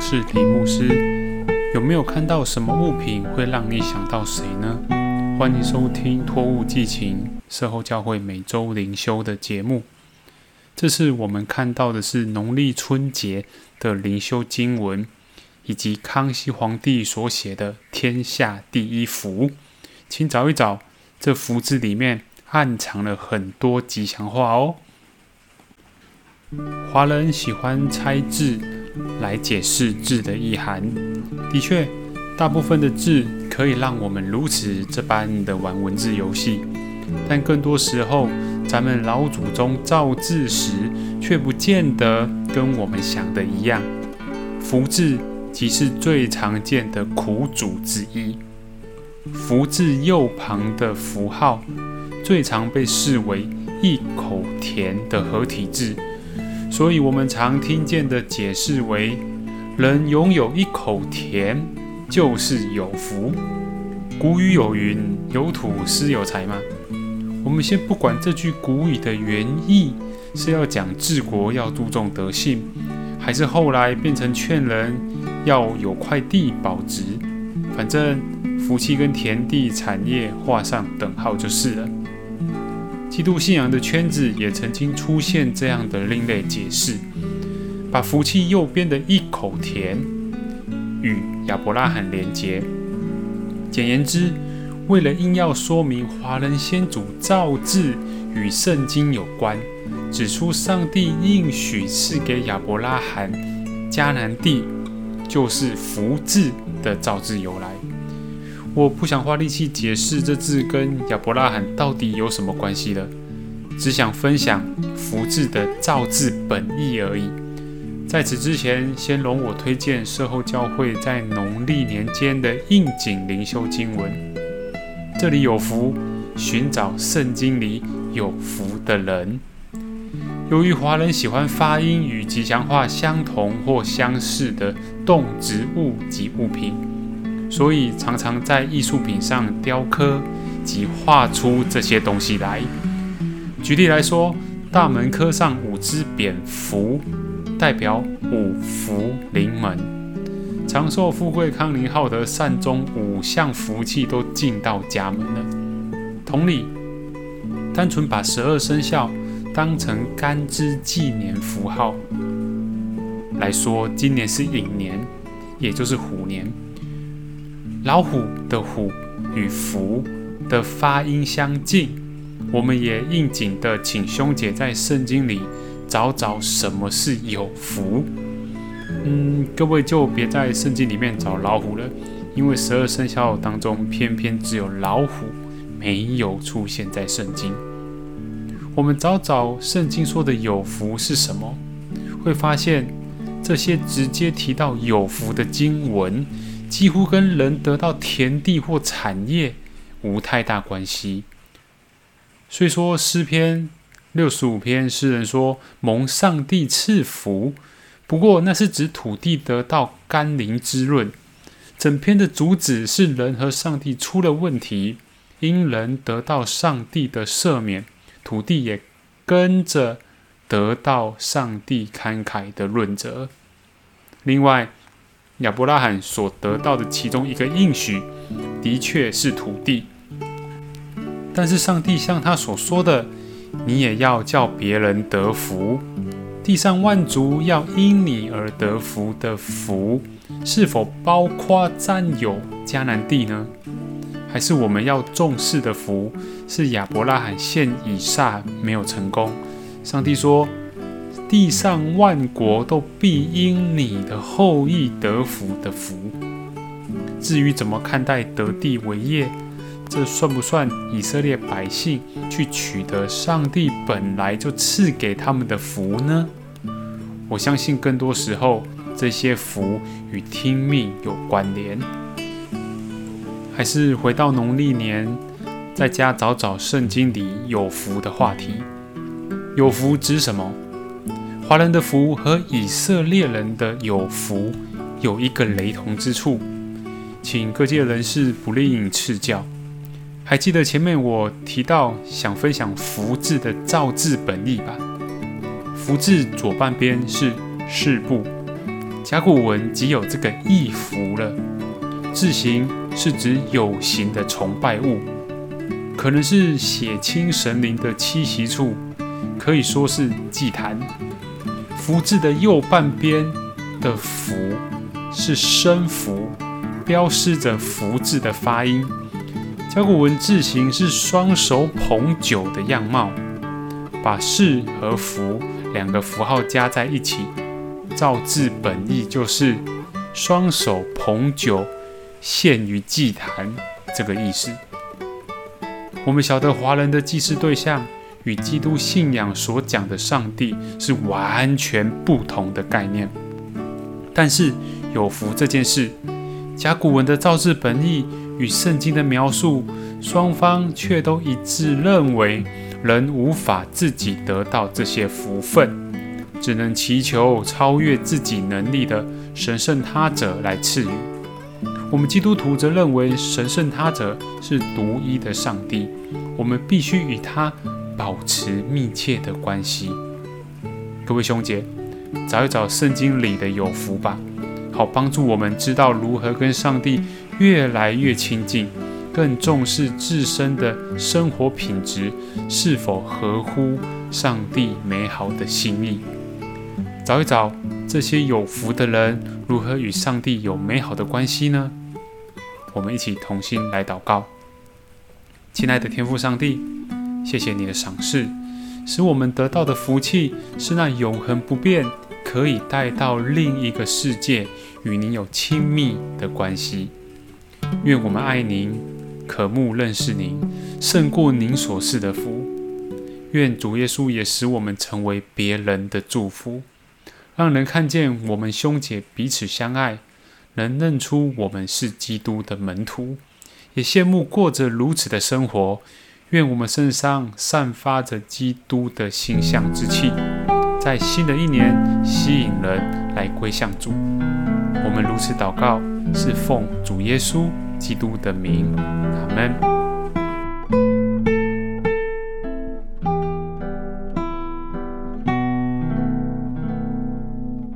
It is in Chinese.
是李牧师。有没有看到什么物品会让你想到谁呢？欢迎收听托物寄情社后教会每周灵修的节目。这次我们看到的是农历春节的灵修经文，以及康熙皇帝所写的“天下第一福”。请找一找，这福字里面暗藏了很多吉祥话哦。华人喜欢猜字来解释字的意涵，的确，大部分的字可以让我们如此这般的玩文字游戏，但更多时候，咱们老祖宗造字时却不见得跟我们想的一样。福字即是最常见的苦主之一，福字右旁的符号最常被视为一口田的合体字。所以，我们常听见的解释为：人拥有一口田，就是有福。古语有云：“有土斯有财”吗？我们先不管这句古语的原意是要讲治国要注重德性，还是后来变成劝人要有块地保值。反正福气跟田地产业画上等号就是了。基督信仰的圈子也曾经出现这样的另类解释，把福气右边的一口田与亚伯拉罕连接。简言之，为了硬要说明华人先祖造字与圣经有关，指出上帝应许赐给亚伯拉罕迦南地就是福字的造字由来。我不想花力气解释这字跟亚伯拉罕到底有什么关系了，只想分享福字的造字本意而已。在此之前，先容我推荐社后教会在农历年间的应景灵修经文。这里有福，寻找圣经里有福的人。由于华人喜欢发音与吉祥话相同或相似的动植物及物品。所以常常在艺术品上雕刻及画出这些东西来。举例来说，大门刻上五只蝙蝠，代表五福临门，长寿、富贵、康宁、浩德、善终五项福气都进到家门了。同理，单纯把十二生肖当成干支纪年符号来说，今年是寅年，也就是虎年。老虎的“虎”与“福”的发音相近，我们也应景的请兄姐在圣经里找找什么是有福。嗯，各位就别在圣经里面找老虎了，因为十二生肖当中偏偏只有老虎没有出现在圣经。我们找找圣经说的有福是什么，会发现这些直接提到有福的经文。几乎跟人得到田地或产业无太大关系。虽说诗篇六十五篇诗人说蒙上帝赐福，不过那是指土地得到甘霖滋润。整篇的主旨是人和上帝出了问题，因人得到上帝的赦免，土地也跟着得到上帝慷慨的润泽。另外。亚伯拉罕所得到的其中一个应许，的确是土地。但是上帝像他所说的：“你也要叫别人得福，地上万族要因你而得福的福，是否包括占有迦南地呢？还是我们要重视的福是亚伯拉罕献以撒没有成功？上帝说。”地上万国都必因你的后裔得福的福。至于怎么看待得地为业，这算不算以色列百姓去取得上帝本来就赐给他们的福呢？我相信更多时候，这些福与听命有关联。还是回到农历年，在家找找圣经里有福的话题。有福指什么？华人的福和以色列人的有福有一个雷同之处，请各界人士不吝赐教。还记得前面我提到想分享福字的造字本意吧？福字左半边是“事部”，甲骨文即有这个意符了。字形是指有形的崇拜物，可能是血亲神灵的栖息处，可以说是祭坛。福字的右半边的福是声符，标示着福字的发音。甲骨文字形是双手捧酒的样貌，把士和福两个符号加在一起，造字本意就是双手捧酒献于祭坛这个意思。我们晓得华人的祭祀对象。与基督信仰所讲的上帝是完全不同的概念，但是有福这件事，甲骨文的造字本意与圣经的描述，双方却都一致认为人无法自己得到这些福分，只能祈求超越自己能力的神圣他者来赐予。我们基督徒则认为神圣他者是独一的上帝，我们必须与他。保持密切的关系，各位兄姐，找一找圣经里的有福吧，好帮助我们知道如何跟上帝越来越亲近，更重视自身的生活品质是否合乎上帝美好的心意。找一找这些有福的人如何与上帝有美好的关系呢？我们一起同心来祷告，亲爱的天父上帝。谢谢你的赏识，使我们得到的福气是那永恒不变，可以带到另一个世界，与您有亲密的关系。愿我们爱您，渴慕认识您，胜过您所示的福。愿主耶稣也使我们成为别人的祝福，让人看见我们兄姐彼此相爱，能认出我们是基督的门徒，也羡慕过着如此的生活。愿我们身上散发着基督的形象之气，在新的一年吸引人来归向主。我们如此祷告，是奉主耶稣基督的名，阿门。